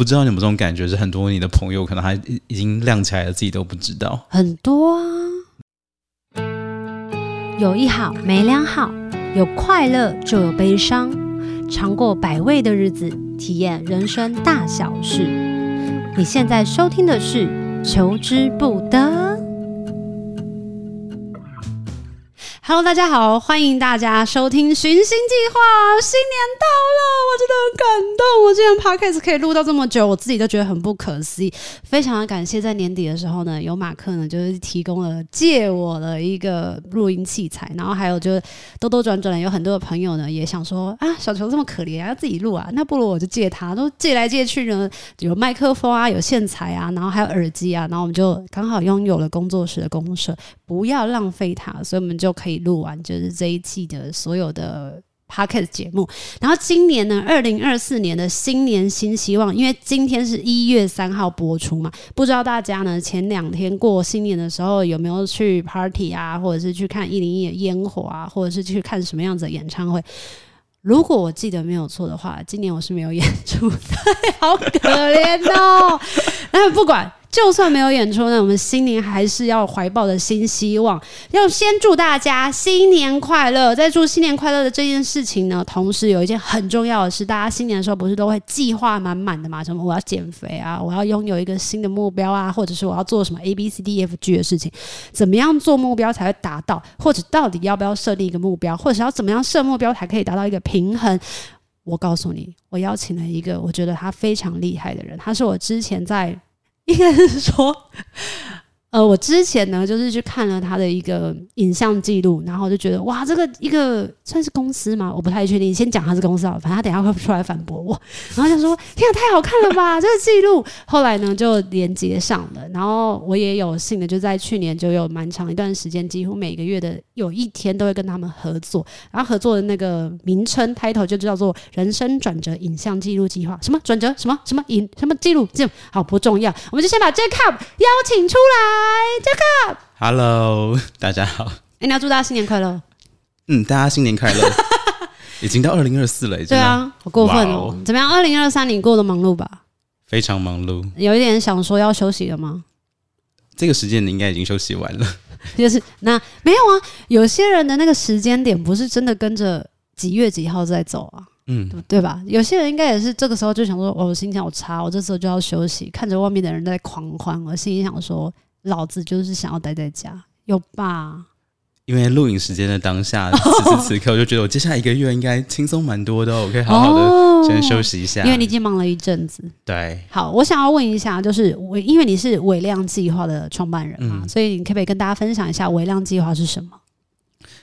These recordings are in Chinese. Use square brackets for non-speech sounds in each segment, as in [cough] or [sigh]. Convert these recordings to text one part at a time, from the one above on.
不知道你有没有这种感觉，是很多你的朋友可能还已经亮起来了，自己都不知道。很多啊，有一好没两好，有快乐就有悲伤，尝过百味的日子，体验人生大小事。你现在收听的是《求之不得》。Hello，大家好，欢迎大家收听《寻星计划》。新年到了，我真的很感动。我今天 Podcast 可以录到这么久，我自己都觉得很不可思议。非常的感谢，在年底的时候呢，有马克呢，就是提供了借我的一个录音器材，然后还有就是兜兜转转，有很多的朋友呢也想说啊，小球这么可怜啊，要自己录啊，那不如我就借他，都借来借去呢，有麦克风啊，有线材啊，然后还有耳机啊，然后我们就刚好拥有了工作室的公社，不要浪费它，所以我们就可以。录完就是这一季的所有的 Podcast 节目，然后今年呢，二零二四年的新年新希望，因为今天是一月三号播出嘛，不知道大家呢前两天过新年的时候有没有去 Party 啊，或者是去看一零一的烟火啊，或者是去看什么样子的演唱会？如果我记得没有错的话，今年我是没有演出的，[laughs] 好可怜哦。[laughs] 那不管。就算没有演出呢，我们新年还是要怀抱着新希望，要先祝大家新年快乐。在祝新年快乐的这件事情呢，同时有一件很重要的事，大家新年的时候不是都会计划满满的嘛？什么我要减肥啊，我要拥有一个新的目标啊，或者是我要做什么 A B C D F G 的事情？怎么样做目标才会达到？或者到底要不要设定一个目标？或者是要怎么样设目标才可以达到一个平衡？我告诉你，我邀请了一个我觉得他非常厉害的人，他是我之前在。应该是说。呃，我之前呢，就是去看了他的一个影像记录，然后就觉得哇，这个一个算是公司吗？我不太确定。先讲他是公司啊，反正他等下会出来反驳我。然后就说：“天啊，太好看了吧，这个记录。”后来呢，就连接上了。然后我也有幸的，就在去年就有蛮长一段时间，几乎每个月的有一天都会跟他们合作。然后合作的那个名称 title 就叫做“人生转折影像记录计划”。什么转折？什么什么影？什么记录？这好不重要。我们就先把 Jacob 邀请出来。来，Jacob，Hello，大家好。哎，你要祝大家新年快乐。嗯，大家新年快乐。[laughs] 已经到二零二四了，对啊，好过分哦。怎么样？二零二三你过得忙碌吧？非常忙碌。有一点想说要休息了吗？这个时间你应该已经休息完了。就是那没有啊，有些人的那个时间点不是真的跟着几月几号在走啊。嗯，对吧？有些人应该也是这个时候就想说，哦，我心情好差，我这时候就要休息。看着外面的人在狂欢，我心里想说，老子就是想要待在家，有吧？因为录影时间的当下，[laughs] 此时此刻，我就觉得我接下来一个月应该轻松蛮多的，我可以好好的先休息一下。因为你已经忙了一阵子。对，好，我想要问一下，就是我，因为你是微量计划的创办人嘛，嗯、所以你可不可以跟大家分享一下微量计划是什么？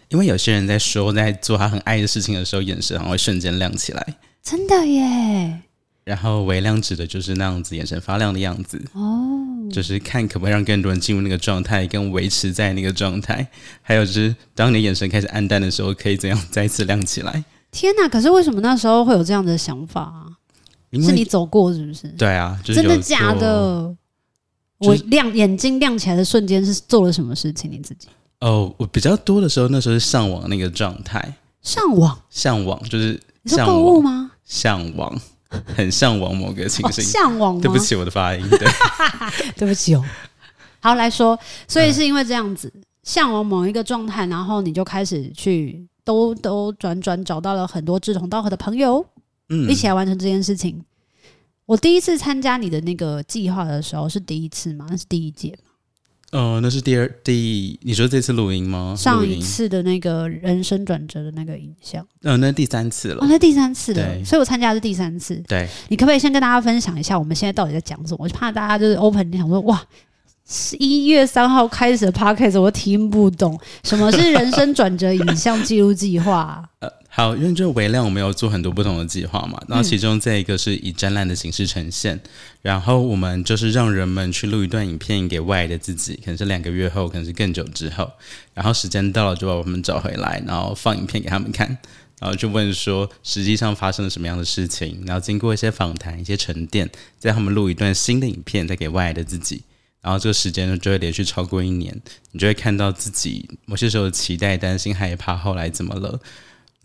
因为有些人在说，在做他很爱的事情的时候，眼神会瞬间亮起来。真的耶！然后微亮指的就是那样子眼神发亮的样子哦，就是看可不可以让更多人进入那个状态，跟维持在那个状态。[laughs] 还有就是，当你的眼神开始暗淡的时候，可以怎样再次亮起来？天哪！可是为什么那时候会有这样的想法啊？是你走过是不是？对啊，就是、真的假的？我亮眼睛亮起来的瞬间是做了什么事情？你自己？哦，我比较多的时候，那时候是上网那个状态。上网，上网就是购物吗？向往，[laughs] 很向往某个情形。向往？对不起，我的发音。对，[laughs] 对不起哦。好，来说，所以是因为这样子，向往某一个状态，然后你就开始去兜兜转转，找到了很多志同道合的朋友，嗯，一起来完成这件事情。我第一次参加你的那个计划的时候，是第一次吗？那是第一届。哦，那是第二第，你说这次录音吗？上一次的那个人生转折的那个影像，嗯、呃，那是第三次了。哦，那第三次了，对所以我参加的是第三次。对，你可不可以先跟大家分享一下，我们现在到底在讲什么？我就怕大家就是 open，你想说哇，十一月三号开始的 podcast 我听不懂，什么是人生转折影像记录计划？呃 [laughs] 好，因为这微量，我们有做很多不同的计划嘛。那其中这一个是以展览的形式呈现，嗯、然后我们就是让人们去录一段影片给外的自己，可能是两个月后，可能是更久之后。然后时间到了，就把我们找回来，然后放影片给他们看，然后就问说实际上发生了什么样的事情。然后经过一些访谈、一些沉淀，再他们录一段新的影片，再给未来的自己。然后这个时间呢，就会连续超过一年，你就会看到自己某些时候的期待、担心、害怕，后来怎么了？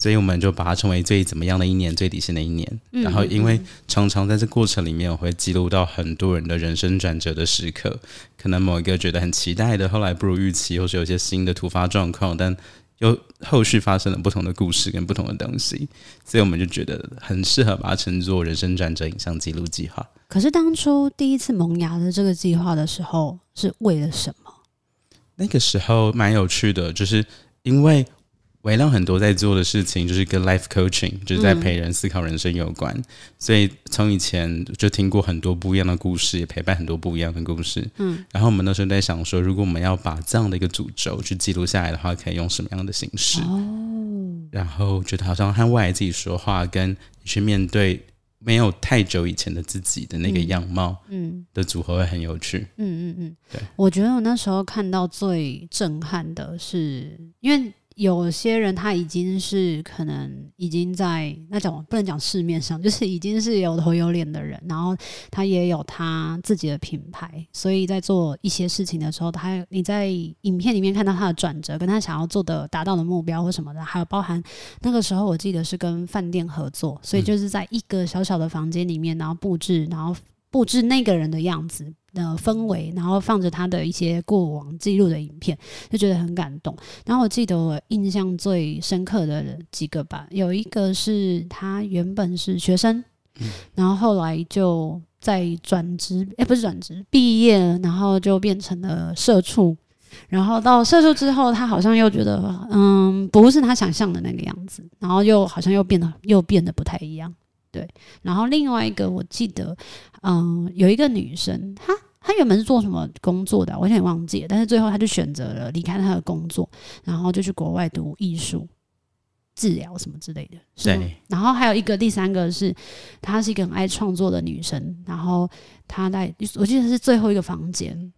所以我们就把它称为最怎么样的一年，最底线的一年。嗯、然后，因为常常在这过程里面，我会记录到很多人的人生转折的时刻，可能某一个觉得很期待的，后来不如预期，或是有一些新的突发状况，但又后续发生了不同的故事跟不同的东西，所以我们就觉得很适合把它称作人生转折影像记录计划。可是当初第一次萌芽的这个计划的时候，是为了什么？那个时候蛮有趣的，就是因为。微量很多在做的事情就是跟 life coaching，就是在陪人思考人生有关，嗯、所以从以前就听过很多不一样的故事，也陪伴很多不一样的故事。嗯，然后我们那时候在想说，如果我们要把这样的一个主轴去记录下来的话，可以用什么样的形式？哦，然后觉得好像和未来自己说话，跟你去面对没有太久以前的自己的那个样貌，嗯，的组合会很有趣。嗯嗯嗯，对，我觉得我那时候看到最震撼的是，因为。有些人他已经是可能已经在那种不能讲市面上，就是已经是有头有脸的人，然后他也有他自己的品牌，所以在做一些事情的时候，他你在影片里面看到他的转折，跟他想要做的达到的目标或什么的，还有包含那个时候我记得是跟饭店合作，所以就是在一个小小的房间里面，然后布置，然后布置那个人的样子。的氛围，然后放着他的一些过往记录的影片，就觉得很感动。然后我记得我印象最深刻的几个吧，有一个是他原本是学生，嗯、然后后来就在转职，哎，不是转职，毕业，然后就变成了社畜。然后到社畜之后，他好像又觉得，嗯，不是他想象的那个样子，然后又好像又变得又变得不太一样。对，然后另外一个我记得，嗯，有一个女生，她她原本是做什么工作的，我有点忘记了，但是最后她就选择了离开她的工作，然后就去国外读艺术治疗什么之类的。对，然后还有一个第三个是，她是一个很爱创作的女生，然后她在我记得是最后一个房间。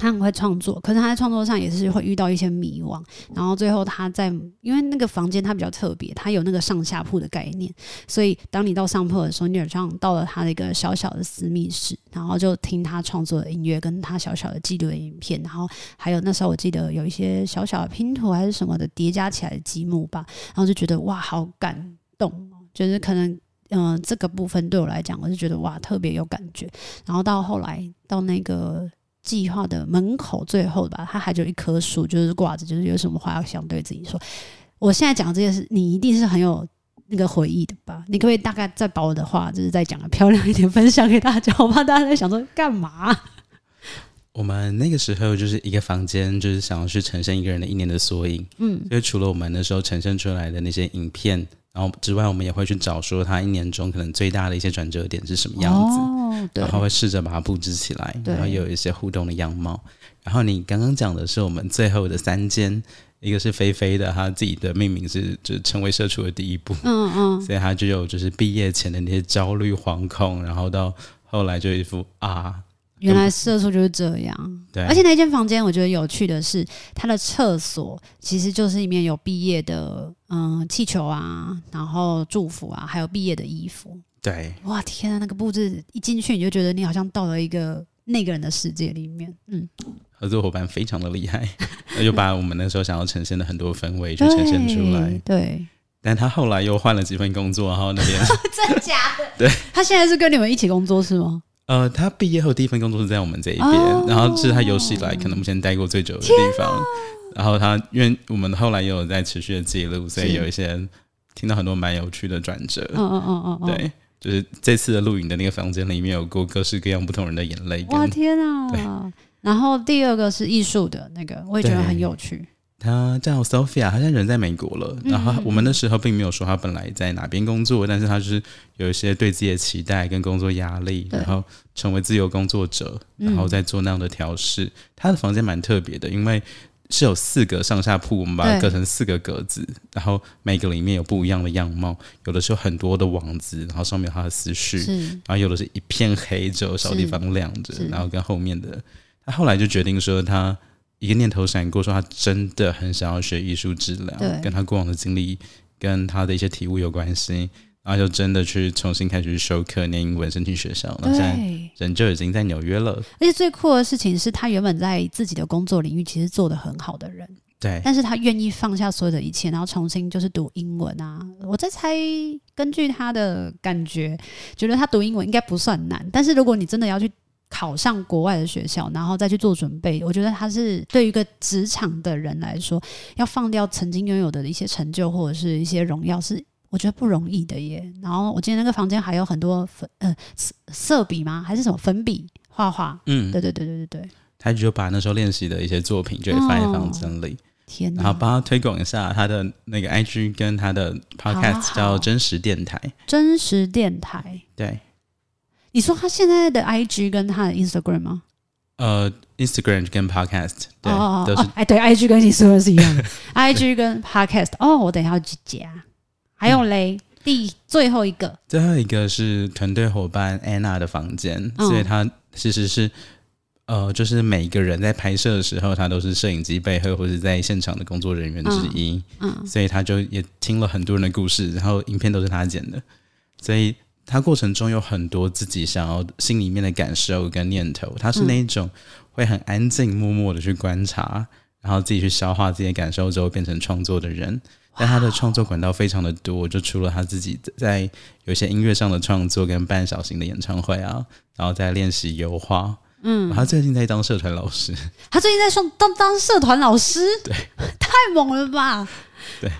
他很会创作，可是他在创作上也是会遇到一些迷惘。然后最后他在，因为那个房间它比较特别，它有那个上下铺的概念，所以当你到上铺的时候，你好像到了他的一个小小的私密室，然后就听他创作的音乐，跟他小小的记录的影片，然后还有那时候我记得有一些小小的拼图还是什么的叠加起来的积木吧，然后就觉得哇，好感动，就是可能嗯、这个部分对我来讲，我是觉得哇，特别有感觉。然后到后来到那个。计划的门口最后吧，他还有一棵树，就是挂着，就是有什么话要想对自己说。我现在讲这件事，你一定是很有那个回忆的吧？你可不可以大概再把我的话，就是再讲的漂亮一点，分享给大家？我怕大家在想说干嘛？我们那个时候就是一个房间，就是想要去呈现一个人的一年的缩影。嗯，因为除了我们那时候呈现出来的那些影片。然后之外，我们也会去找说他一年中可能最大的一些转折点是什么样子，哦、然后会试着把它布置起来，然后有一些互动的样貌。然后你刚刚讲的是我们最后的三间，一个是菲菲的，他自己的命名是就是成为社畜的第一步，嗯嗯，所以他就有就是毕业前的那些焦虑、惶恐，然后到后来就一副啊。原来社畜就是这样，对。而且那间房间我觉得有趣的是，它的厕所其实就是里面有毕业的嗯气球啊，然后祝福啊，还有毕业的衣服。对，哇天啊，那个布置一进去你就觉得你好像到了一个那个人的世界里面。嗯，合作伙伴非常的厉害，[laughs] 那就把我们那时候想要呈现的很多氛围就呈现出来。对。对但他后来又换了几份工作，然后那边 [laughs] 真假的？对，他现在是跟你们一起工作是吗？呃，他毕业后第一份工作是在我们这一边，哦、然后是他有史以来可能目前待过最久的地方。啊、然后他因为我们后来也有在持续的记录，所以有一些听到很多蛮有趣的转折。嗯嗯嗯嗯，对，就是这次的录影的那个房间里面有过各式各样不同人的眼泪。哇天啊！对。然后第二个是艺术的那个，我也觉得很有趣。他叫 Sophia，他现在人在美国了。然后我们那时候并没有说他本来在哪边工作，但是他就是有一些对自己的期待跟工作压力，然后成为自由工作者，然后再做那样的调试。他的房间蛮特别的，因为是有四个上下铺，我们把它隔成四个格子，然后每个里面有不一样的样貌。有的是有很多的网子，然后上面有他的思绪，然后有的是一片黑，只有小地方亮着，然后跟后面的。他后来就决定说他。一个念头闪过，说他真的很想要学艺术治疗，跟他过往的经历跟他的一些体悟有关系，然后就真的去重新开始去修课、念英文、申请学校，对现在人就已经在纽约了。而且最酷的事情是他原本在自己的工作领域其实做得很好的人，对，但是他愿意放下所有的一切，然后重新就是读英文啊。我在猜，根据他的感觉，觉得他读英文应该不算难。但是如果你真的要去考上国外的学校，然后再去做准备，我觉得他是对于一个职场的人来说，要放掉曾经拥有的一些成就或者是一些荣耀，是我觉得不容易的耶。然后我今天那个房间还有很多粉呃色色笔吗？还是什么粉笔画画？嗯，对对对对对对。他就把那时候练习的一些作品就放在房间里。哦天哪，然后帮他推广一下他的那个 IG 跟他的 Podcast 叫真实电台。真实电台，对。你说他现在的 IG 跟他的 Instagram 吗？呃，Instagram 跟 Podcast，对，哦、都是。哎，对，IG 跟你说的是一样的。[laughs] IG 跟 Podcast，哦，我等一下要去加。还有嘞，嗯、第最后一个，最后一个是团队伙伴 Anna 的房间，嗯、所以他其实是。呃，就是每一个人在拍摄的时候，他都是摄影机背后或者在现场的工作人员之一，嗯，嗯，所以他就也听了很多人的故事，然后影片都是他剪的，所以他过程中有很多自己想要心里面的感受跟念头，他是那一种会很安静默默的去观察，然后自己去消化自己的感受之后变成创作的人，但他的创作管道非常的多，就除了他自己在有些音乐上的创作跟半小型的演唱会啊，然后在练习油画。嗯，他最近在当社团老师。他最近在说当当社团老师，[laughs] 对，[laughs] 太猛了吧？对，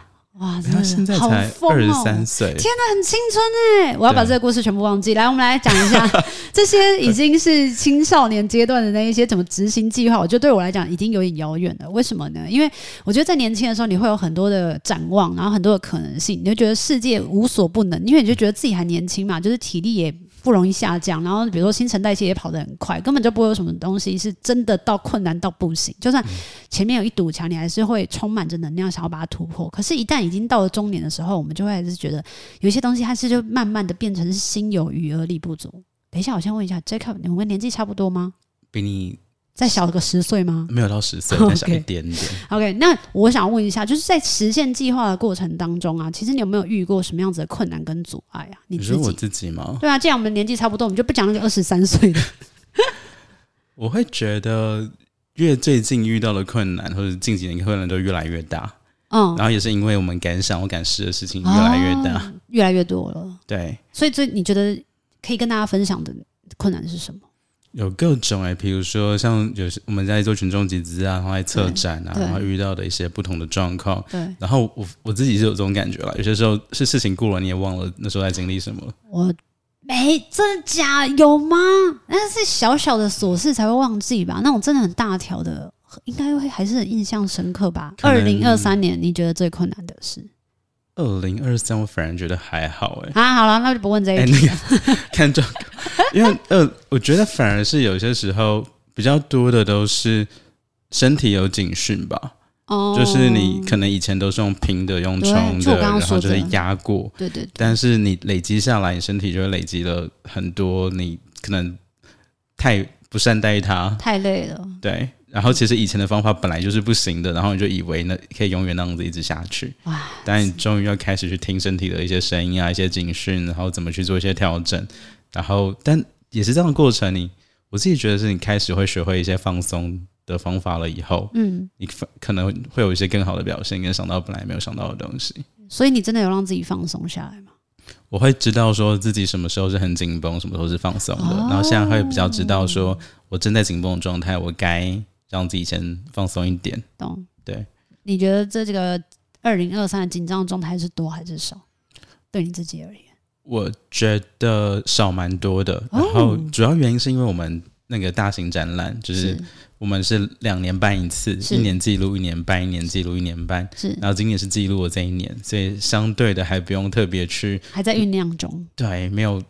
哇，他现在才二十三岁，天哪，很青春哎！我要把这个故事全部忘记。来，我们来讲一下 [laughs] 这些已经是青少年阶段的那一些怎么执行计划。我觉得对我来讲已经有点遥远了。为什么呢？因为我觉得在年轻的时候，你会有很多的展望，然后很多的可能性，你就觉得世界无所不能，因为你就觉得自己还年轻嘛，就是体力也。不容易下降，然后比如说新陈代谢也跑得很快，根本就不会有什么东西是真的到困难到不行。就算前面有一堵墙，你还是会充满着能量，想要把它突破。可是，一旦已经到了中年的时候，我们就会还是觉得有些东西，它是就慢慢的变成是心有余而力不足。等一下，我先问一下，Jacob，你们年纪差不多吗？比你。再小个十岁吗？没有到十岁，再小一 [laughs] 点点。Okay. OK，那我想问一下，就是在实现计划的过程当中啊，其实你有没有遇过什么样子的困难跟阻碍啊？你说我自己吗？对啊，既然我们年纪差不多，我们就不讲那个二十三岁的。[laughs] 我会觉得越最近遇到的困难，或者近几年的困难都越来越大。嗯，然后也是因为我们敢想、我敢试的事情越来越大，哦，越来越多了。对，所以最你觉得可以跟大家分享的困难是什么？有各种哎、欸，比如说像有些我们在做群众集资啊，然后在策展啊，然后遇到的一些不同的状况。对，然后我我自己是有这种感觉了，有些时候是事情过了，你也忘了那时候在经历什么。我没真的假有吗？那是小小的琐事才会忘记吧？那种真的很大条的，应该会还是很印象深刻吧？二零二三年你觉得最困难的是？二零二三我反而觉得还好哎、欸。啊，好了，那就不问这一题、欸那个、[laughs] 看状因为呃，我觉得反而是有些时候比较多的都是身体有警讯吧，哦，就是你可能以前都是用拼的、用冲的，然后就是压过，对对，对。但是你累积下来，你身体就会累积了很多，你可能太不善待它，太累了，对。然后其实以前的方法本来就是不行的，然后你就以为那可以永远那样子一直下去，哇！但你终于要开始去听身体的一些声音啊，一些警讯，然后怎么去做一些调整。然后，但也是这样的过程，你我自己觉得是你开始会学会一些放松的方法了以后，嗯，你可能会有一些更好的表现，跟想到本来没有想到的东西。所以你真的有让自己放松下来吗？我会知道说自己什么时候是很紧绷，什么时候是放松的，哦、然后现在会比较知道说我正在紧绷的状态，我该让自己先放松一点。懂？对。你觉得这这个二零二三的紧张状态是多还是少？对你自己而言？我觉得少蛮多的，然后主要原因是因为我们那个大型展览，就是我们是两年办一次，一年记录一年办，一年记录一年办，是，然后今年是记录了这一年，所以相对的还不用特别去，还在酝酿中，对，没有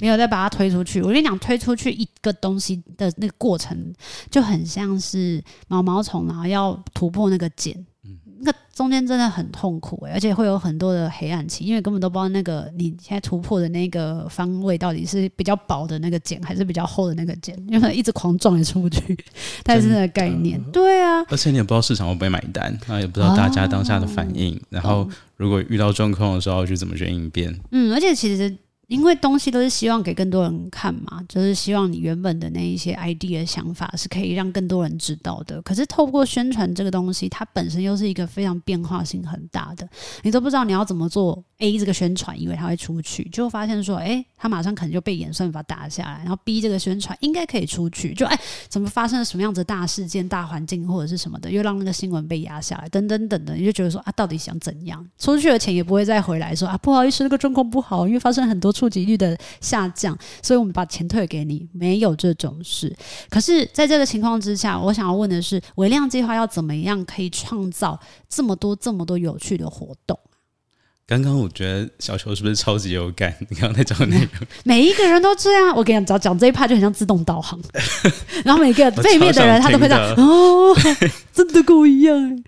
没有再把它推出去。我跟你讲，推出去一个东西的那个过程，就很像是毛毛虫，然后要突破那个茧。嗯那个中间真的很痛苦诶、欸，而且会有很多的黑暗期，因为根本都不知道那个你现在突破的那个方位到底是比较薄的那个茧，还是比较厚的那个茧，因为一直狂撞也出不去，[laughs] 但是那个概念，对啊，而且你也不知道市场会不会买单，然后也不知道大家当下的反应，哦、然后如果遇到状况的时候，就怎么去应变。嗯，而且其实。因为东西都是希望给更多人看嘛，就是希望你原本的那一些 idea 想法是可以让更多人知道的。可是透过宣传这个东西，它本身又是一个非常变化性很大的，你都不知道你要怎么做 A 这个宣传，以为它会出去，就发现说，哎，它马上可能就被演算法打下来。然后 B 这个宣传应该可以出去，就哎，怎么发生了什么样子大事件、大环境或者是什么的，又让那个新闻被压下来，等等等等，你就觉得说啊，到底想怎样？出去的钱也不会再回来说啊，不好意思，那个状况不好，因为发生很多触及率的。下降，所以我们把钱退给你，没有这种事。可是，在这个情况之下，我想要问的是，微量计划要怎么样可以创造这么多、这么多有趣的活动？刚刚我觉得小球是不是超级有感？你刚刚在讲内容，每一个人都这样。我跟你讲，讲这一趴就很像自动导航，[laughs] 然后每个背面的人他都会这样哦，[laughs] 真的跟我一样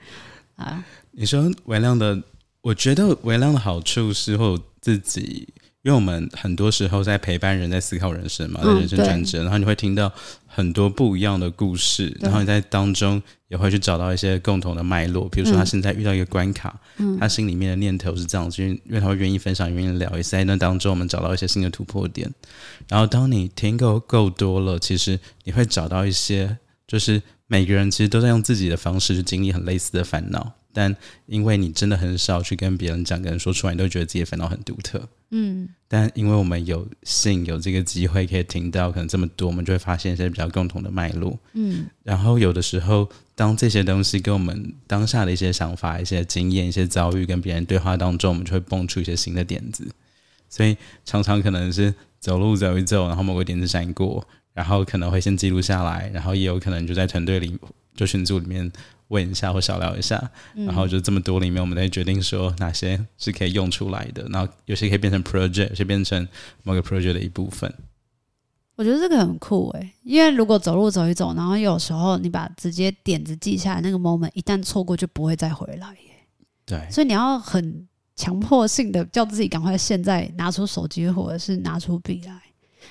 啊！你说微量的，我觉得微量的好处是会自己。因为我们很多时候在陪伴人，在思考人生嘛，在人生转折，然后你会听到很多不一样的故事，然后你在当中也会去找到一些共同的脉络。比如说，他现在遇到一个关卡，他心里面的念头是这样子，因为因为他会愿意分享，愿意聊，也是在那当中我们找到一些新的突破点。然后，当你听够够多了，其实你会找到一些，就是每个人其实都在用自己的方式去经历很类似的烦恼。但因为你真的很少去跟别人讲，跟人说出来，你都觉得自己的烦恼很独特。嗯。但因为我们有幸有这个机会可以听到可能这么多，我们就会发现一些比较共同的脉络。嗯。然后有的时候，当这些东西跟我们当下的一些想法、一些经验、一些遭遇跟别人对话当中，我们就会蹦出一些新的点子。所以常常可能是走路走一走，然后某个点子闪过，然后可能会先记录下来，然后也有可能就在团队里就群组里面。问一下或小聊一下，然后就这么多里面，我们再决定说哪些是可以用出来的，然后有些可以变成 project，有些变成某个 project 的一部分。我觉得这个很酷诶，因为如果走路走一走，然后有时候你把直接点子记下来，那个 moment 一旦错过就不会再回来耶。对，所以你要很强迫性的叫自己赶快现在拿出手机或者是拿出笔来。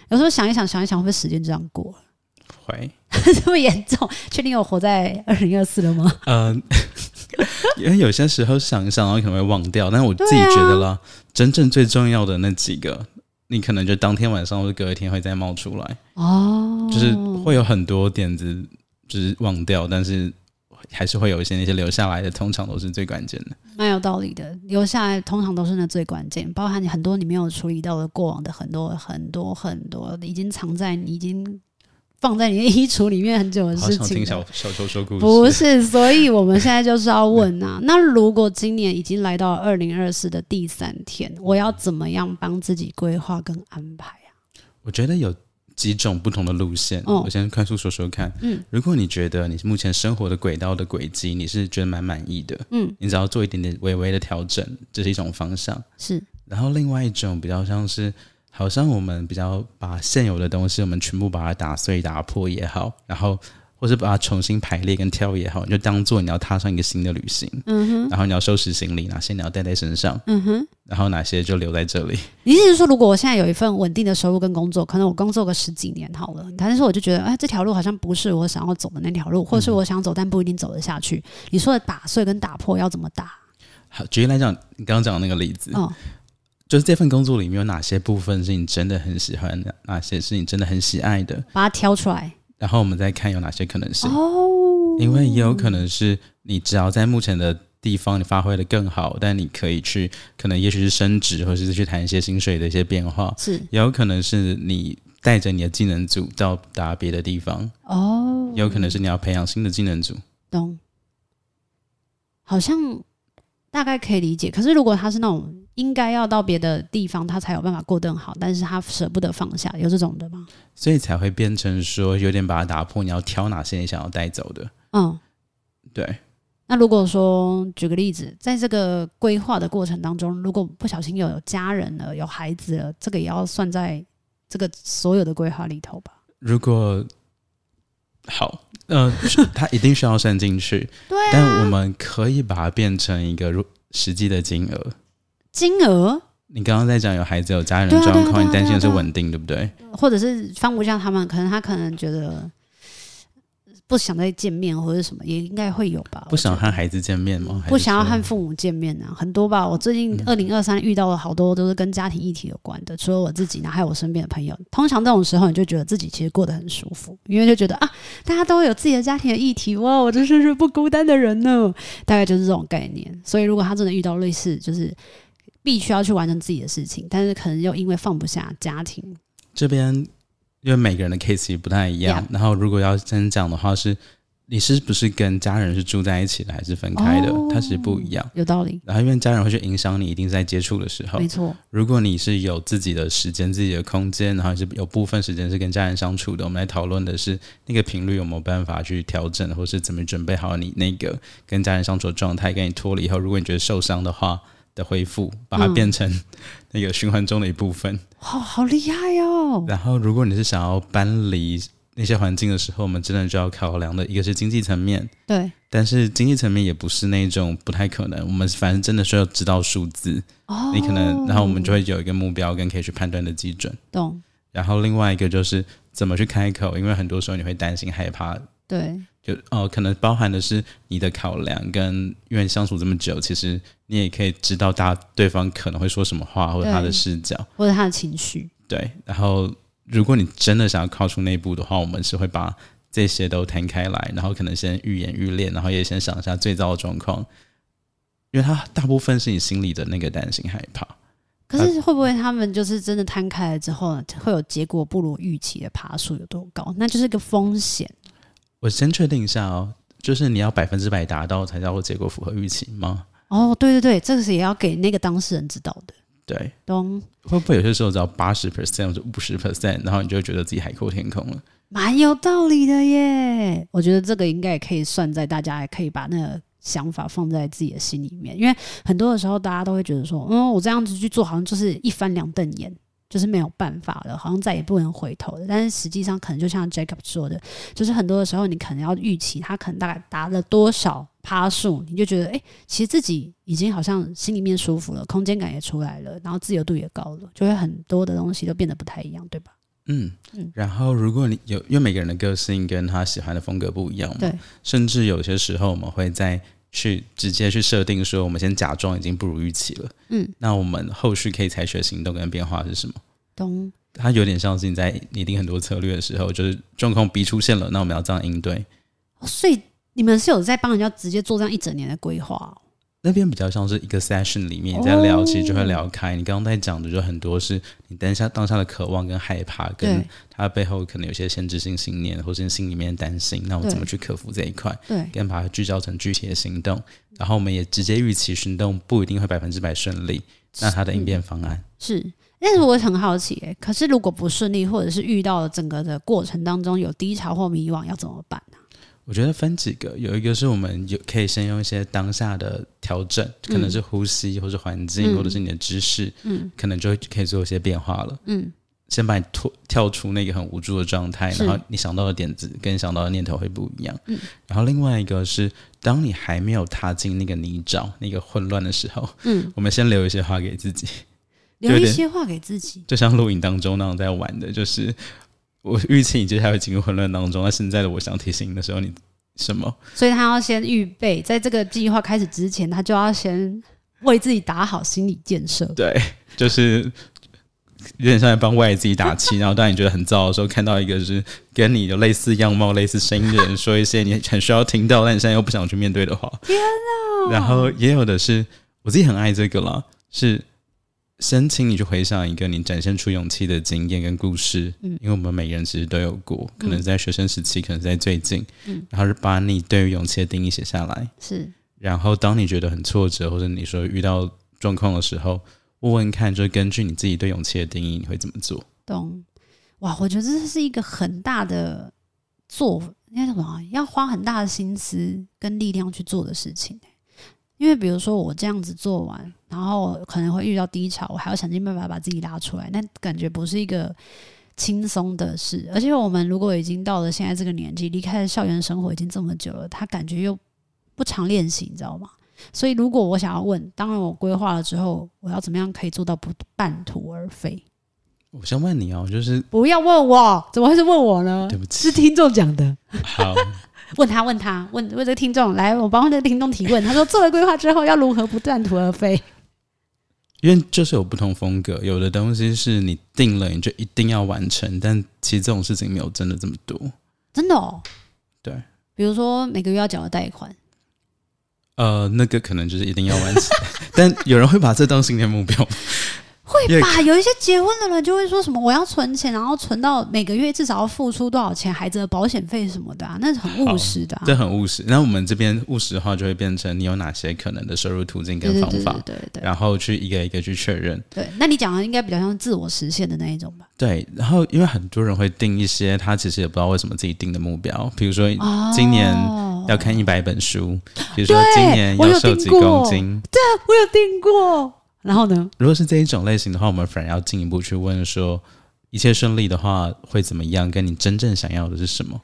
有时候想一想，想一想，会不会时间这样过？会 [laughs] 这么严重？确定有活在二零二四了吗？嗯 [laughs] [laughs] 因为有些时候想一想，然后可能会忘掉。但是我自己觉得啦，啊、真正最重要的那几个，你可能就当天晚上或者隔一天会再冒出来。哦，就是会有很多点子，就是忘掉，但是还是会有一些那些留下来的，通常都是最关键的。蛮有道理的，留下来通常都是那最关键，包含你很多你没有处理到的过往的很多很多很多，已经藏在你已经。放在你的衣橱里面很久的事情。好想听小小球说故事。不是，所以我们现在就是要问啊，[laughs] 那如果今年已经来到二零二四的第三天，我要怎么样帮自己规划跟安排啊？我觉得有几种不同的路线，哦、我先快速说说看。嗯，如果你觉得你目前生活的轨道的轨迹你是觉得蛮满意的，嗯，你只要做一点点微微的调整，这是一种方向。是，然后另外一种比较像是。好像我们比较把现有的东西，我们全部把它打碎、打破也好，然后或是把它重新排列跟挑也好，你就当做你要踏上一个新的旅行。嗯哼。然后你要收拾行李，哪些你要带在身上？嗯哼。然后哪些就留在这里？你意思是说，如果我现在有一份稳定的收入跟工作，可能我工作个十几年好了，但是我就觉得，哎，这条路好像不是我想要走的那条路，或者是我想走但不一定走得下去。嗯、你说的打碎跟打破要怎么打？好，举例来讲，你刚刚讲的那个例子。哦。就是这份工作里面有哪些部分是你真的很喜欢的，哪些是你真的很喜爱的，把它挑出来，然后我们再看有哪些可能性。哦，因为也有可能是你只要在目前的地方你发挥的更好，但你可以去，可能也许是升职，或者是去谈一些薪水的一些变化。是，也有可能是你带着你的技能组到达别的地方。哦，也有可能是你要培养新的技能组。懂，好像大概可以理解。可是如果他是那种。应该要到别的地方，他才有办法过得更好，但是他舍不得放下，有这种的吗？所以才会变成说有点把它打破，你要挑哪些你想要带走的。嗯，对。那如果说举个例子，在这个规划的过程当中，如果不小心有家人了、有孩子了，这个也要算在这个所有的规划里头吧？如果好，呃，[laughs] 他一定需要算进去。对啊，但我们可以把它变成一个实际的金额。金额？你刚刚在讲有孩子有家人状况，你担心的是稳定，对不对？或者是放不下他们，可能他可能觉得不想再见面或者什么，也应该会有吧？不想和孩子见面吗？不想要和父母见面啊，很多吧。我最近二零二三遇到了好多都是跟家庭议题有关的，除了我自己呢，还有我身边的朋友。通常这种时候，你就觉得自己其实过得很舒服，因为就觉得啊，大家都有自己的家庭的议题，哇，我真是是不孤单的人呢。大概就是这种概念。所以如果他真的遇到类似，就是必须要去完成自己的事情，但是可能又因为放不下家庭这边。因为每个人的 case 也不太一样.然后如果要真讲的话，是你是不是跟家人是住在一起的，还是分开的？Oh, 它其实不一样，有道理。然后因为家人会去影响你，一定在接触的时候，没错。如果你是有自己的时间、自己的空间，然后是有部分时间是跟家人相处的，我们来讨论的是那个频率有没有办法去调整，或是怎么准备好你那个跟家人相处的状态，跟你脱离以后，如果你觉得受伤的话。的恢复，把它变成那个循环中的一部分。好、好厉害哦！然后，如果你是想要搬离那些环境的时候，我们真的就要考量的一个是经济层面。对，但是经济层面也不是那种不太可能。我们反正真的需要知道数字。哦，你可能，然后我们就会有一个目标跟可以去判断的基准。懂。然后另外一个就是怎么去开口，因为很多时候你会担心害怕。对。就哦，可能包含的是你的考量，跟因为相处这么久，其实你也可以知道大对方可能会说什么话，或者他的视角，或者他的情绪。对，然后如果你真的想要靠出那一步的话，我们是会把这些都摊开来，然后可能先预演预练，然后也先想一下最糟的状况，因为他大部分是你心里的那个担心害怕。可是会不会他们就是真的摊开了之后，会有结果不如预期的爬树有多高？那就是个风险。我先确定一下哦，就是你要百分之百达到才叫做结果符合预期吗？哦，对对对，这个是也要给那个当事人知道的。对，懂。会不会有些时候只要八十 percent 或者五十 percent，然后你就会觉得自己海阔天空了？蛮有道理的耶。我觉得这个应该也可以算在大家也可以把那个想法放在自己的心里面，因为很多的时候大家都会觉得说，嗯，我这样子去做好像就是一翻两瞪眼。就是没有办法了，好像再也不能回头了。但是实际上，可能就像 Jacob 说的，就是很多的时候，你可能要预期他可能大概达了多少趴数，你就觉得，哎、欸，其实自己已经好像心里面舒服了，空间感也出来了，然后自由度也高了，就会很多的东西都变得不太一样，对吧？嗯嗯。然后，如果你有，因为每个人的个性跟他喜欢的风格不一样嘛，对。甚至有些时候，我们会在去直接去设定说，我们先假装已经不如预期了。嗯，那我们后续可以采取的行动跟变化是什么？懂。它有点像是你在拟定很多策略的时候，就是状况 B 出现了，那我们要这样应对。哦，所以你们是有在帮人家直接做这样一整年的规划哦？那边比较像是一个 session 里面你在聊，其实就会聊开。你刚刚在讲的就很多是你当下当下的渴望跟害怕，跟他背后可能有些限制性信念，或是心里面担心，那我们怎么去克服这一块？对，跟把它聚焦成具体的行动。然后我们也直接预期行动不一定会百分之百顺利，那它的应变方案是。是但是我很好奇，欸，可是如果不顺利，或者是遇到了整个的过程当中有低潮或迷惘，要怎么办呢？我觉得分几个，有一个是我们有可以先用一些当下的调整，可能是呼吸，或是环境，嗯、或者是你的知识，嗯，可能就可以做一些变化了。嗯，先把你脱跳出那个很无助的状态，然后你想到的点子跟你想到的念头会不一样。嗯，然后另外一个是，当你还没有踏进那个泥沼、那个混乱的时候，嗯，我们先留一些话给自己，留一些话给自己，就像录影当中那种在玩的，就是。我预期你接下来会进入混乱当中，那现在的我想提醒你的时候，你什么？所以他要先预备，在这个计划开始之前，他就要先为自己打好心理建设。对，[laughs] 就是有点像在帮外自己打气。[laughs] 然后当你觉得很糟的时候，看到一个就是跟你有类似样貌、类似声音的人说一些你很需要听到，但你现在又不想去面对的话。天哪！然后也有的是，我自己很爱这个啦，是。先请你去回想一个你展现出勇气的经验跟故事，嗯，因为我们每个人其实都有过，可能在学生时期，可能在最近，嗯，然后是把你对于勇气的定义写下来，是，然后当你觉得很挫折，或者你说遇到状况的时候，问问看，就根据你自己对勇气的定义，你会怎么做？懂？哇，我觉得这是一个很大的做，应该什么？要花很大的心思跟力量去做的事情。因为比如说我这样子做完，然后可能会遇到低潮，我还要想尽办法把自己拉出来，那感觉不是一个轻松的事。而且我们如果已经到了现在这个年纪，离开了校园生活已经这么久了，他感觉又不常练习，你知道吗？所以如果我想要问，当然我规划了之后，我要怎么样可以做到不半途而废？我想问你哦，就是不要问我，怎么会是问我呢？对不起，是听众讲的。好。问他，问他，问问这个听众，来，我帮这个听众提问。他说，做了规划之后，要如何不断途而废？因为就是有不同风格，有的东西是你定了，你就一定要完成，但其实这种事情没有真的这么多。真的哦。对。比如说每个月要缴的贷款。呃，那个可能就是一定要完成，[laughs] 但有人会把这当新年目标。会吧，有一些结婚的人就会说什么我要存钱，然后存到每个月至少要付出多少钱，孩子的保险费什么的啊，那是很务实的啊。这很务实。那我们这边务实的话，就会变成你有哪些可能的收入途径跟方法，对对对，然后去一个一个去确认。对，那你讲的应该比较像自我实现的那一种吧？对，然后因为很多人会定一些他其实也不知道为什么自己定的目标，比如说今年要看一百本书，比如说今年要瘦几公斤，对啊，我有定过。然后呢？如果是这一种类型的话，我们反而要进一步去问说，一切顺利的话会怎么样？跟你真正想要的是什么？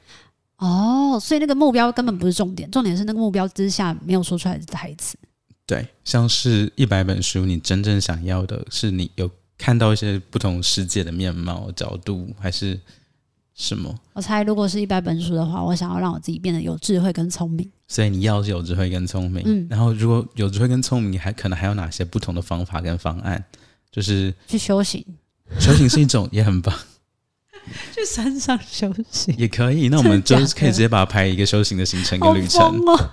哦，所以那个目标根本不是重点，重点是那个目标之下没有说出来的台词。对，像是一百本书，你真正想要的是你有看到一些不同世界的面貌角度，还是？什么？我猜，如果是一百本书的话，我想要让我自己变得有智慧跟聪明。所以你要是有智慧跟聪明，嗯，然后如果有智慧跟聪明，你还可能还有哪些不同的方法跟方案？就是去修行，修行是一种，也很棒。[laughs] 去山上修行也可以。那我们就是可以直接把它排一个修行的行程跟旅程。哦、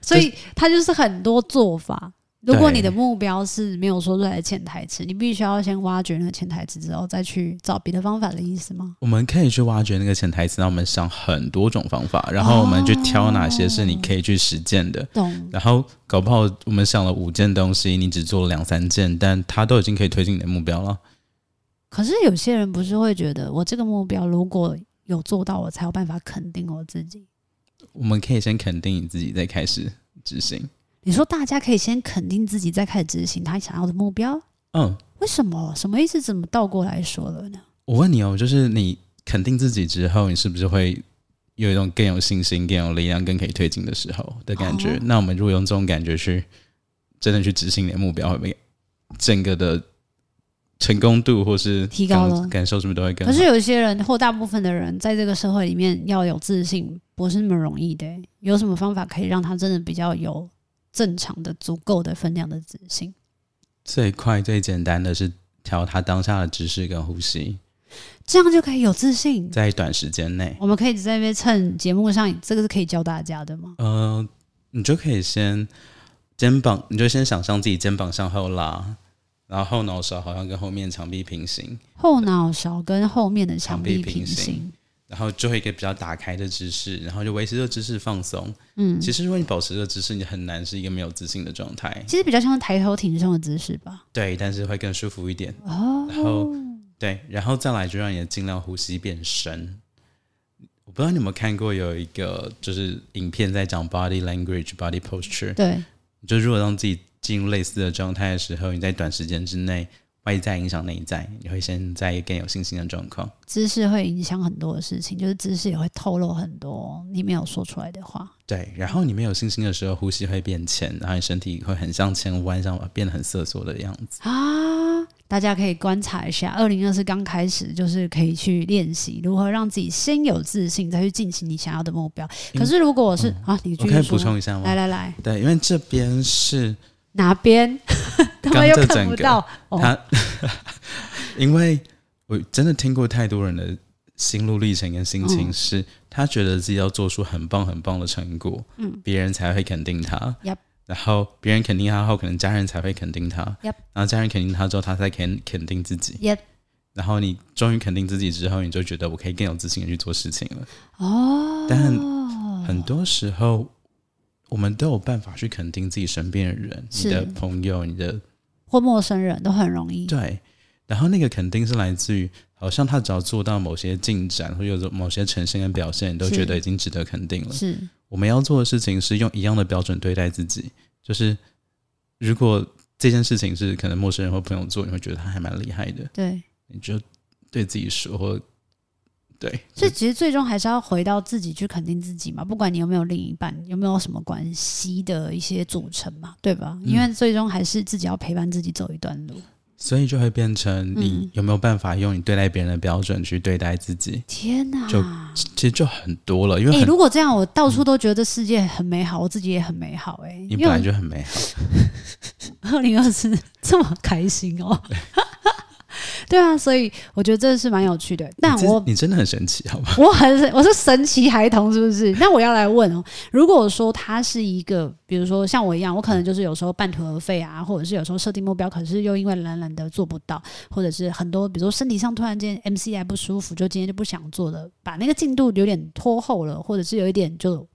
所以它就是很多做法。如果你的目标是没有说出来的潜台词，你必须要先挖掘那个潜台词之后，再去找别的方法的意思吗？我们可以去挖掘那个潜台词，那我们想很多种方法，然后我们去挑哪些是你可以去实践的。懂、哦。然后搞不好我们想了五件东西，你只做了两三件，但它都已经可以推进你的目标了。可是有些人不是会觉得，我这个目标如果有做到，我才有办法肯定我自己。我们可以先肯定你自己，再开始执行。你说大家可以先肯定自己，再开始执行他想要的目标。嗯，为什么？什么意思？怎么倒过来说了呢？我问你哦，就是你肯定自己之后，你是不是会有一种更有信心、更有力量、更可以推进的时候的感觉？哦、那我们如果用这种感觉去真的去执行你的目标，会不会整个的成功度或是提高了？感受是不是都会更好？可是有一些人或大部分的人，在这个社会里面要有自信，不是那么容易的。有什么方法可以让他真的比较有？正常的、足够的分量的自信，最快最简单的是调他当下的姿势跟呼吸，这样就可以有自信。在短时间内，我们可以在那边趁节目上，这个是可以教大家的吗？呃，你就可以先肩膀，你就先想象自己肩膀向后拉，然后后脑勺好像跟后面墙壁平行，后脑勺跟后面的墙壁平行。然后就会一个比较打开的姿势，然后就维持这个姿势放松。嗯，其实如果你保持这个姿势，你很难是一个没有自信的状态。其实比较像抬头挺胸的姿势吧。对，但是会更舒服一点。哦。然后对，然后再来就让你的尽量呼吸变深。我不知道你有没有看过有一个就是影片在讲 body language、body posture。对。就如果让自己进入类似的状态的时候，你在短时间之内。外在影响内在，你会先在更有信心的状况。姿势会影响很多的事情，就是姿势也会透露很多你没有说出来的话。对，然后你没有信心的时候，呼吸会变浅，然后你身体会很向前弯，上变得很瑟缩的样子啊！大家可以观察一下，二零二四刚开始，就是可以去练习如何让自己先有自信，再去进行你想要的目标。可是如果我是、嗯、啊，你可以补充一下吗？来来来，对，因为这边是。哪边？他们又看不到他，哦、因为我真的听过太多人的心路历程跟心情，是他觉得自己要做出很棒很棒的成果，嗯，别人才会肯定他，嗯、然后别人肯定他后，可能家人才会肯定他，嗯、然后家人肯定他之后，他才肯肯定自己，嗯、然后你终于肯定自己之后，你就觉得我可以更有自信的去做事情了，哦，但很多时候。我们都有办法去肯定自己身边的人，你的朋友，你的或陌生人都很容易。对，然后那个肯定是来自于，好像他只要做到某些进展，或者有某些呈现跟表现，你都觉得已经值得肯定了。是，我们要做的事情是用一样的标准对待自己。就是如果这件事情是可能陌生人或朋友做，你会觉得他还蛮厉害的。对，你就对自己说。对，所以其实最终还是要回到自己去肯定自己嘛，不管你有没有另一半，有没有什么关系的一些组成嘛，对吧？因为最终还是自己要陪伴自己走一段路。所以就会变成你有没有办法用你对待别人的标准去对待自己？天哪，就其实就很多了。因为、欸、如果这样，我到处都觉得世界很美好，嗯、我自己也很美好、欸。哎，你本来就很美好。[laughs] 二零二四这么开心哦。对啊，所以我觉得这是蛮有趣的。但我你，你真的很神奇，好吧？我很我是神奇孩童，是不是？那我要来问哦，如果说他是一个，比如说像我一样，我可能就是有时候半途而废啊，或者是有时候设定目标，可是又因为懒懒的做不到，或者是很多，比如说身体上突然间 MCI 不舒服，就今天就不想做了，把那个进度有点拖后了，或者是有一点就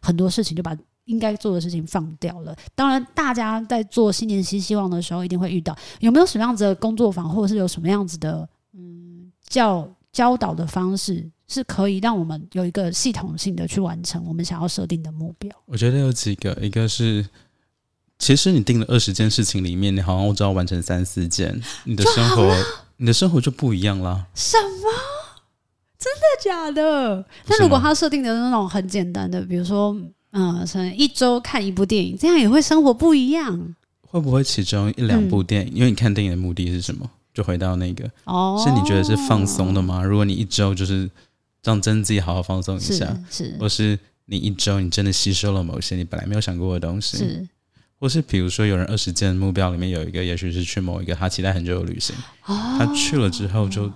很多事情就把。应该做的事情放掉了。当然，大家在做新年新希望的时候，一定会遇到有没有什么样子的工作坊，或者是有什么样子的嗯教教导的方式，是可以让我们有一个系统性的去完成我们想要设定的目标。我觉得有几个，一个是其实你定了二十件事情里面，你好像只要完成三四件，你的生活你的生活就不一样了。什么？真的假的？那如果他设定的那种很简单的，比如说。嗯，所以一周看一部电影，这样也会生活不一样。会不会其中一两部电影，嗯、因为你看电影的目的是什么？就回到那个哦，是你觉得是放松的吗？如果你一周就是让真自己好好放松一下，是，是或是你一周你真的吸收了某些你本来没有想过的东西，是，或是比如说有人二十件目标里面有一个，也许是去某一个他期待很久的旅行，哦、他去了之后就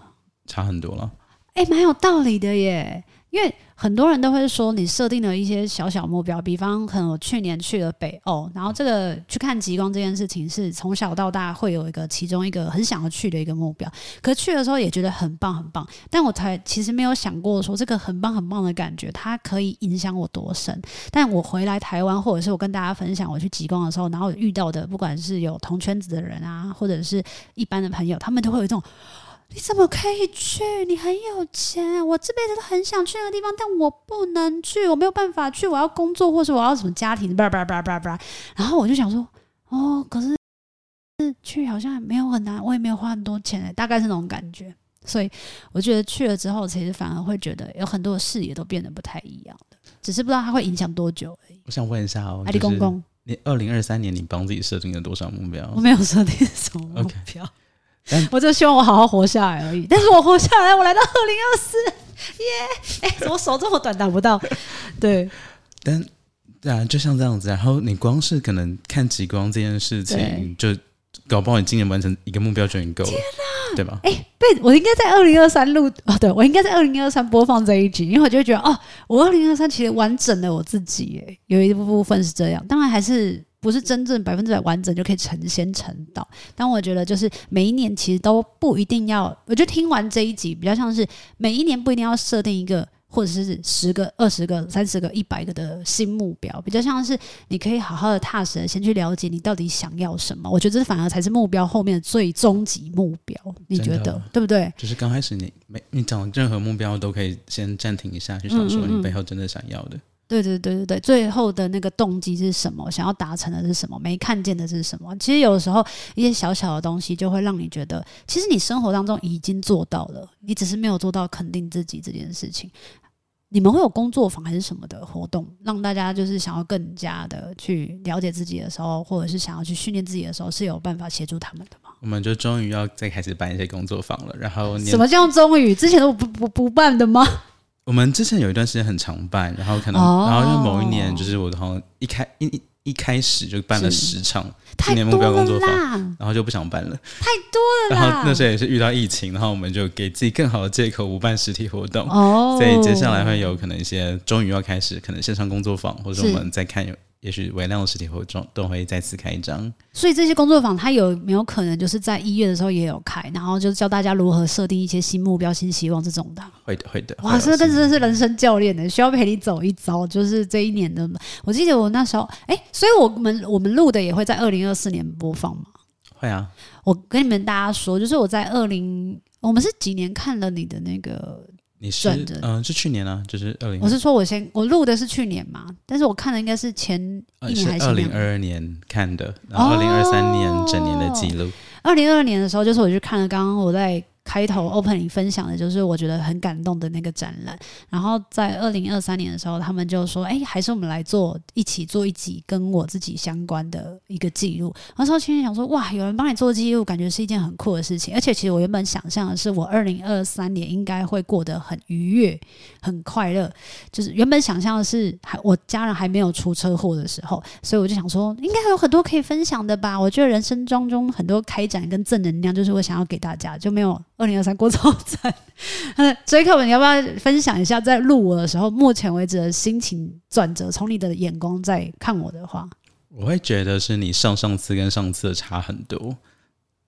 差很多了。哎、欸，蛮有道理的耶。因为很多人都会说，你设定了一些小小目标，比方可能我去年去了北欧，然后这个去看极光这件事情是从小到大会有一个其中一个很想要去的一个目标，可去的时候也觉得很棒很棒，但我才其实没有想过说这个很棒很棒的感觉，它可以影响我多深。但我回来台湾，或者是我跟大家分享我去极光的时候，然后遇到的不管是有同圈子的人啊，或者是一般的朋友，他们都会有一种。你怎么可以去？你很有钱，我这辈子都很想去那个地方，但我不能去，我没有办法去，我要工作，或是我要什么家庭，叭叭叭叭叭。然后我就想说，哦，可是去好像也没有很难，我也没有花很多钱，大概是那种感觉。所以我觉得去了之后，其实反而会觉得有很多的视野都变得不太一样的，只是不知道它会影响多久而已。我想问一下哦，阿里公公，你二零二三年你帮自己设定了多少目标？我没有设定什么目标。Okay. 我就希望我好好活下来而已，[laughs] 但是我活下来，我来到二零二四，耶！[laughs] 哎，我手这么短，打不到。[laughs] 对，但对啊，就像这样子。然后你光是可能看极光这件事情，就搞不好你今年完成一个目标就已经够了，天，对吧？哎，被，我应该在二零二三录哦，对，我应该在二零二三播放这一集，因为我就会觉得哦，我二零二三其实完整了我自己，哎，有一部分是这样，当然还是。不是真正百分之百完整就可以成仙成道，但我觉得就是每一年其实都不一定要。我觉得听完这一集比较像是每一年不一定要设定一个，或者是十个、二十个、三十个、一百个的新目标，比较像是你可以好好的踏实的先去了解你到底想要什么。我觉得这反而才是目标后面的最终极目标。你觉得对不对？就是刚开始你没你讲任何目标都可以先暂停一下，去想说你背后真的想要的。嗯嗯嗯对对对对对，最后的那个动机是什么？想要达成的是什么？没看见的是什么？其实有时候一些小小的东西，就会让你觉得，其实你生活当中已经做到了，你只是没有做到肯定自己这件事情。你们会有工作坊还是什么的活动，让大家就是想要更加的去了解自己的时候，或者是想要去训练自己的时候，是有办法协助他们的吗？我们就终于要再开始办一些工作坊了。然后什么叫终于？之前都不不不办的吗？我们之前有一段时间很常办，然后可能，哦、然后因为某一年就是我好像一开一一一开始就办了十场新年目标工作坊，然后就不想办了，太多了。然后那时候也是遇到疫情，然后我们就给自己更好的借口，不办实体活动。哦，所以接下来会有可能一些终于要开始，可能线上工作坊，或者我们再看有。也许微量的实体活动都会再次开一张，所以这些工作坊它有没有可能就是在一月的时候也有开，然后就教大家如何设定一些新目标、新希望这种的？会的，会的。哇，这真的是人生教练呢，需要陪你走一遭。就是这一年的，我记得我那时候，哎、欸，所以我们我们录的也会在二零二四年播放吗？会啊。我跟你们大家说，就是我在二零，我们是几年看了你的那个。你是嗯、呃，是去年啊，就是二零。我是说，我先我录的是去年嘛，但是我看的应该是前一年还是二零二二年看的，然后二零二三年整年的记录。二零二二年的时候，就是我去看了刚刚我在开头 opening 分享的就是我觉得很感动的那个展览。然后在二零二三年的时候，他们就说：“哎，还是我们来做一起做一集跟我自己相关的一个记录。”那时候心里想说：“哇，有人帮你做记录，感觉是一件很酷的事情。”而且其实我原本想象的是，我二零二三年应该会过得很愉悦、很快乐。就是原本想象的是，还我家人还没有出车祸的时候，所以我就想说，应该还有很多可以分享的吧。我觉得人生当中很多开展跟正能量，就是我想要给大家，就没有。二零二三过这么惨，嗯，Jacob，你要不要分享一下在录我的时候，目前为止的心情转折？从你的眼光在看我的话，我会觉得是你上上次跟上次的差很多。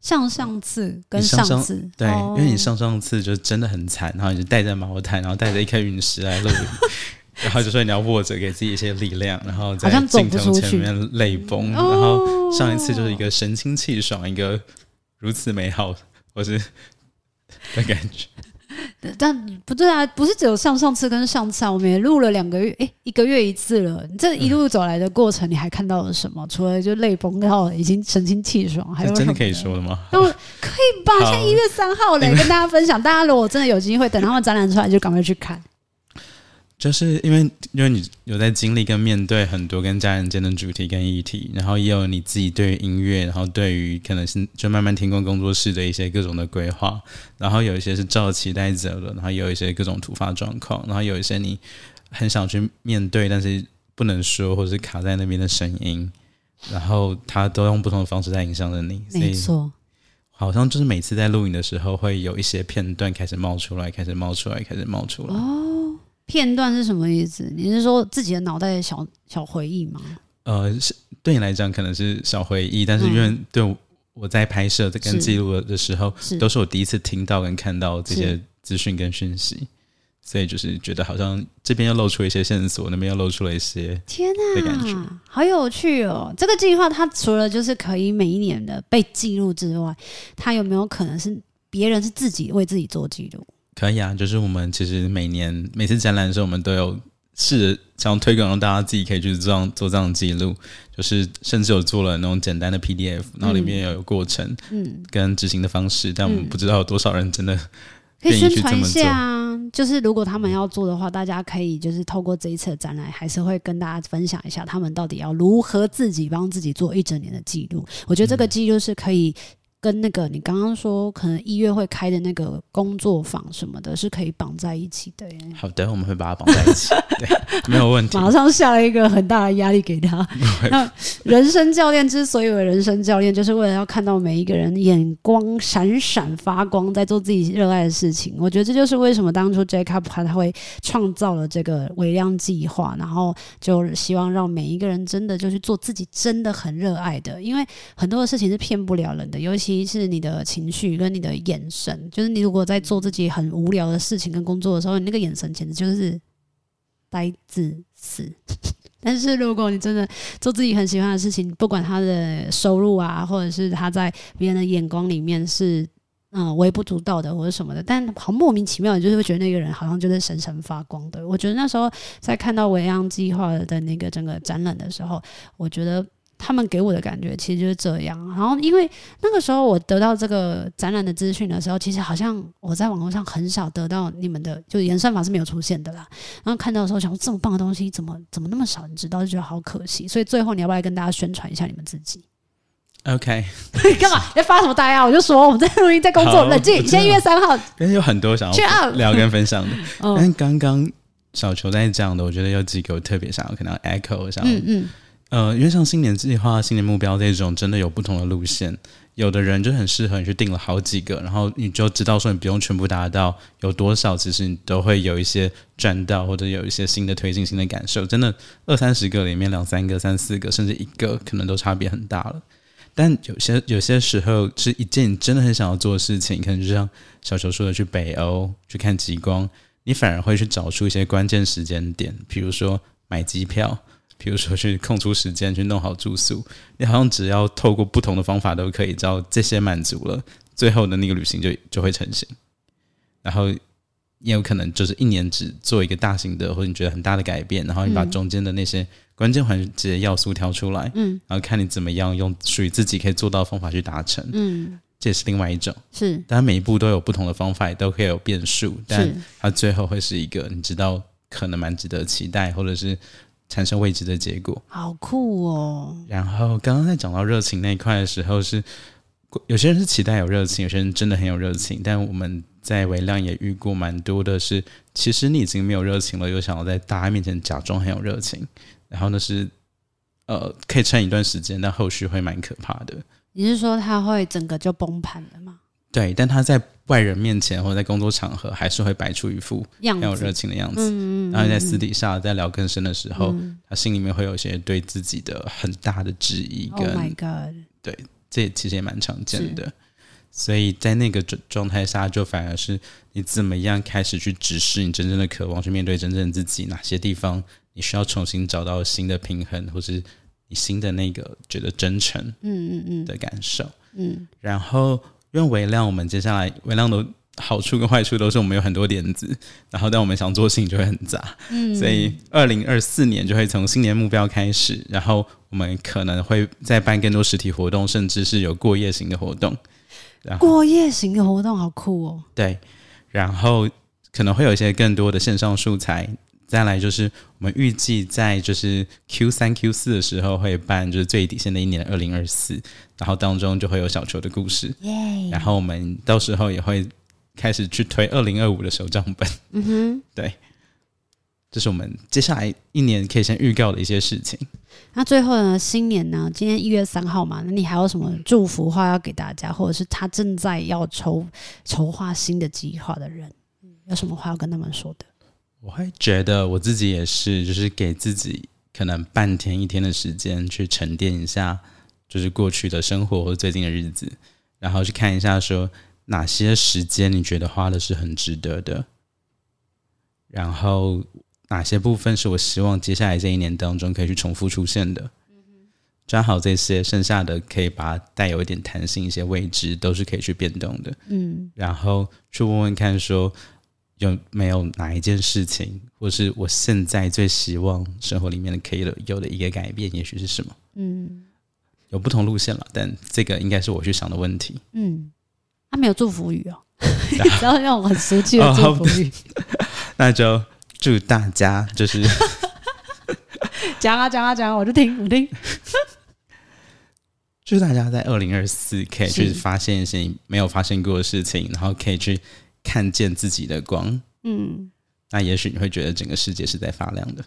上上次跟上次，上上对，哦、因为你上上次就真的很惨，然后你就带着毛毯，然后带着一颗陨石来录，[laughs] 然后就说你要握着给自己一些力量，然后在镜头前面泪崩，然后上一次就是一个神清气爽，一个如此美好，或是。的感觉，[laughs] 但不对啊，不是只有上上次跟上次啊，我们也录了两个月，哎，一个月一次了。你这一路走来的过程，你还看到了什么？除了就泪崩到已经神清气爽，还有真的可以说的吗？可以吧？现在一月三号嘞，[laughs] 跟大家分享。大家如果真的有机会，等他们展览出来，就赶快去看。就是因为因为你有在经历跟面对很多跟家人间的主题跟议题，然后也有你自己对音乐，然后对于可能是就慢慢听工工作室的一些各种的规划，然后有一些是照期待走了，然后有一些各种突发状况，然后有一些你很想去面对，但是不能说或者是卡在那边的声音，然后他都用不同的方式在影响着你。没错，好像就是每次在录影的时候，会有一些片段开始冒出来，开始冒出来，开始冒出来。哦。片段是什么意思？你是说自己的脑袋的小小回忆吗？呃，是对你来讲可能是小回忆，但是因为对我在拍摄跟记录的时候，是都是我第一次听到跟看到这些资讯跟讯息，所以就是觉得好像这边又露出一些线索，那边又露出了一些天呐的感觉，好有趣哦！这个计划它除了就是可以每一年的被记录之外，它有没有可能是别人是自己为自己做记录？可以啊，就是我们其实每年每次展览的时候，我们都有试着想推广，让大家自己可以去做这样做这样的记录，就是甚至有做了那种简单的 PDF，然后里面有过程，嗯，跟执行的方式，嗯、但我们不知道有多少人真的。可以宣传一下啊，就是如果他们要做的话，大家可以就是透过这一次的展览，还是会跟大家分享一下他们到底要如何自己帮自己做一整年的记录。我觉得这个记录是可以。跟那个你刚刚说可能一月会开的那个工作坊什么的，是可以绑在一起的耶。好的，我们会把它绑在一起，[laughs] 对，没有问题。马上下了一个很大的压力给他。那人生教练之所以为人生教练，就是为了要看到每一个人眼光闪闪发光，在做自己热爱的事情。我觉得这就是为什么当初 Jacob 他会创造了这个微量计划，然后就希望让每一个人真的就去做自己真的很热爱的，因为很多的事情是骗不了人的，尤其。一是你的情绪跟你的眼神，就是你如果在做自己很无聊的事情跟工作的时候，你那个眼神简直就是呆滞死。[laughs] 但是如果你真的做自己很喜欢的事情，不管他的收入啊，或者是他在别人的眼光里面是嗯微不足道的或者什么的，但好莫名其妙，你就是会觉得那个人好像就是闪闪发光的。我觉得那时候在看到微量计划的那个整个展览的时候，我觉得。他们给我的感觉其实就是这样，然后因为那个时候我得到这个展览的资讯的时候，其实好像我在网络上很少得到你们的，就演算法是没有出现的啦。然后看到的时候，想说这么棒的东西，怎么怎么那么少人知道，就觉得好可惜。所以最后你要不要来跟大家宣传一下你们自己？OK，干嘛要发什么呆啊？我就说我们在录音，在工作，冷静。现在一月三号，[laughs] 因为有很多想要聊跟分享的。[laughs] 但刚刚小球在讲的，我觉得有几个我特别想要可能 echo 一下。嗯嗯。呃，因为像新年计划、新年目标这种，真的有不同的路线。有的人就很适合你去定了好几个，然后你就知道说你不用全部达到，有多少其实你都会有一些赚到，或者有一些新的推进、新的感受。真的二三十个里面两三个、三四个，甚至一个，可能都差别很大了。但有些有些时候是一件你真的很想要做的事情，可能就像小球说的，去北欧去看极光，你反而会去找出一些关键时间点，比如说买机票。比如说去空出时间去弄好住宿，你好像只要透过不同的方法都可以，只要这些满足了，最后的那个旅行就就会成型。然后也有可能就是一年只做一个大型的或者你觉得很大的改变，然后你把中间的那些关键环节要素挑出来，嗯，然后看你怎么样用属于自己可以做到的方法去达成，嗯。这也是另外一种。是，当然每一步都有不同的方法，也都可以有变数，但它最后会是一个你知道可能蛮值得期待，或者是产生未知的结果。好酷哦！然后刚刚在讲到热情那一块的时候是，是有些人是期待有热情，有些人真的很有热情，但我们在微量也遇过蛮多的是，其实你已经没有热情了，又想要在大家面前假装很有热情，然后那是呃可以撑一段时间，但后续会蛮可怕的。你是说他会整个就崩盘了吗？对，但他在外人面前或者在工作场合，还是会摆出一副很有热情的样子。嗯，然后在私底下在聊更深的时候，嗯，他心里面会有一些对自己的很大的质疑跟。Oh my God！对，这其实也蛮常见的。所以在那个状状态下，就反而是你怎么样开始去直视你真正的渴望，去面对真正的自己，哪些地方你需要重新找到新的平衡，或是。你新的那个觉得真诚，嗯嗯嗯的感受，嗯，然后因为微量，我们接下来微量的好处跟坏处都是我们有很多点子，然后但我们想做事情就会很杂，嗯，所以二零二四年就会从新年目标开始，然后我们可能会再办更多实体活动，甚至是有过夜型的活动，过夜型的活动好酷哦，对，然后可能会有一些更多的线上素材。再来就是我们预计在就是 Q 三 Q 四的时候会办就是最底线的一年二零二四，然后当中就会有小球的故事.然后我们到时候也会开始去推二零二五的手账本，嗯哼，对，这是我们接下来一年可以先预告的一些事情。那最后呢，新年呢，今天一月三号嘛，那你还有什么祝福话要给大家，或者是他正在要筹筹划新的计划的人，有什么话要跟他们说的？我会觉得我自己也是，就是给自己可能半天一天的时间去沉淀一下，就是过去的生活或最近的日子，然后去看一下说哪些时间你觉得花的是很值得的，然后哪些部分是我希望接下来这一年当中可以去重复出现的，抓好这些，剩下的可以把它带有一点弹性，一些位置都是可以去变动的，嗯，然后去问问看说。有没有哪一件事情，或是我现在最希望生活里面的可以有的一个改变，也许是什么？嗯，有不同路线了，但这个应该是我去想的问题。嗯，他、啊、没有祝福语哦，[laughs] 只要让我很俗气的祝福语，[laughs] 那就祝大家就是 [laughs] 讲啊讲啊讲，我就听我听。祝大家在二零二四可以去发现一些没有发生过的事情，然后可以去。看见自己的光，嗯，那也许你会觉得整个世界是在发亮的。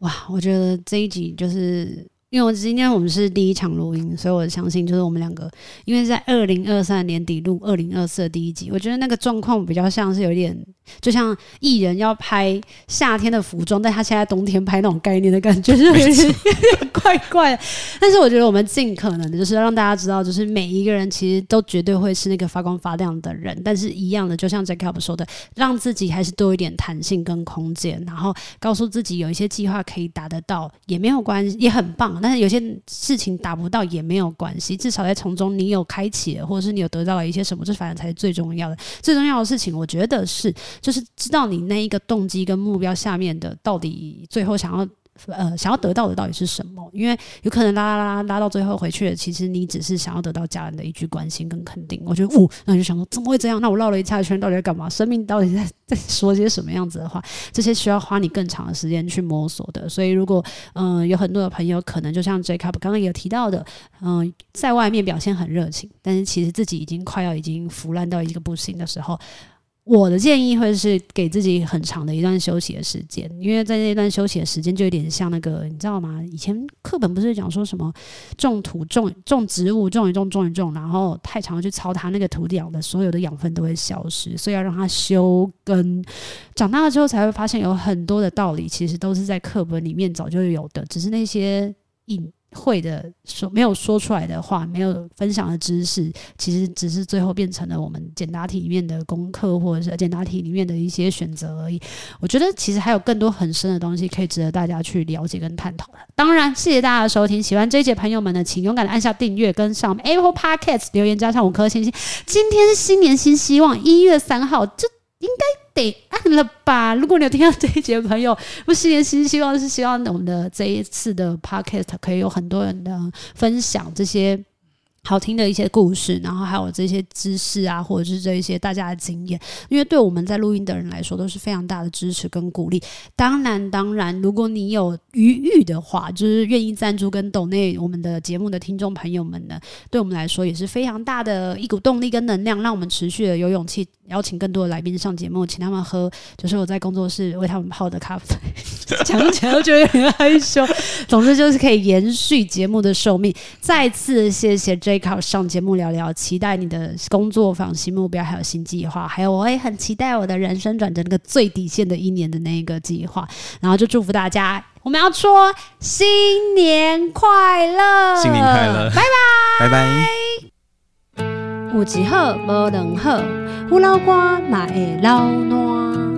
哇，我觉得这一集就是。因为我今天我们是第一场录音，所以我相信就是我们两个，因为在二零二三年底录二零二四的第一集，我觉得那个状况比较像是有点，就像艺人要拍夏天的服装，但他现在冬天拍那种概念的感觉，就有点有点怪怪的。但是我觉得我们尽可能的就是让大家知道，就是每一个人其实都绝对会是那个发光发亮的人，但是一样的，就像 Jacob 说的，让自己还是多一点弹性跟空间，然后告诉自己有一些计划可以达得到也没有关系，也很棒。但是有些事情达不到也没有关系，至少在从中你有开启了，或者是你有得到了一些什么，这反而才是最重要的。最重要的事情，我觉得是就是知道你那一个动机跟目标下面的到底最后想要。呃，想要得到的到底是什么？因为有可能拉拉拉拉到最后回去了，其实你只是想要得到家人的一句关心跟肯定。我觉得，哦，那你就想说，怎么会这样？那我绕了一大圈，到底在干嘛？生命到底在在说些什么样子的话？这些需要花你更长的时间去摸索的。所以，如果嗯、有很多的朋友可能就像 Jacob 刚刚也有提到的，嗯、在外面表现很热情，但是其实自己已经快要已经腐烂到一个不行的时候。我的建议会是给自己很长的一段休息的时间，因为在那段休息的时间就有点像那个，你知道吗？以前课本不是讲说什么种土种种植物种一种种一种，然后太长去操它，那个土地养的所有的养分都会消失，所以要让它休根。长大了之后才会发现有很多的道理，其实都是在课本里面早就有的，只是那些隐。会的说没有说出来的话，没有分享的知识，其实只是最后变成了我们简答题里面的功课，或者是简答题里面的一些选择而已。我觉得其实还有更多很深的东西可以值得大家去了解跟探讨的。当然，谢谢大家的收听，喜欢这一节朋友们呢，请勇敢的按下订阅，跟上 Apple Podcast 留言，加上五颗星星。今天是新年新希望，一月三号，这应该。得按了吧？如果你有听到这一节的朋友，[laughs] 不是，也是希望是希望我们的这一次的 podcast 可以有很多人的分享这些好听的一些故事，然后还有这些知识啊，或者是这一些大家的经验，因为对我们在录音的人来说都是非常大的支持跟鼓励。当然，当然，如果你有余裕的话，就是愿意赞助跟抖内我们的节目的听众朋友们呢，对我们来说也是非常大的一股动力跟能量，让我们持续的有勇气邀请更多的来宾上节目，请他们喝，就是我在工作室为他们泡的咖啡。[laughs] 讲起来我觉得很害羞。总之就是可以延续节目的寿命。再次谢谢 J。考上节目聊聊，期待你的工作坊新目标，还有新计划，还有我也很期待我的人生转折那个最底线的一年的那一个计划。然后就祝福大家，我们要说新年快乐，新年快乐，拜拜，拜拜。有一好无两好，有老瓜嘛会老烂。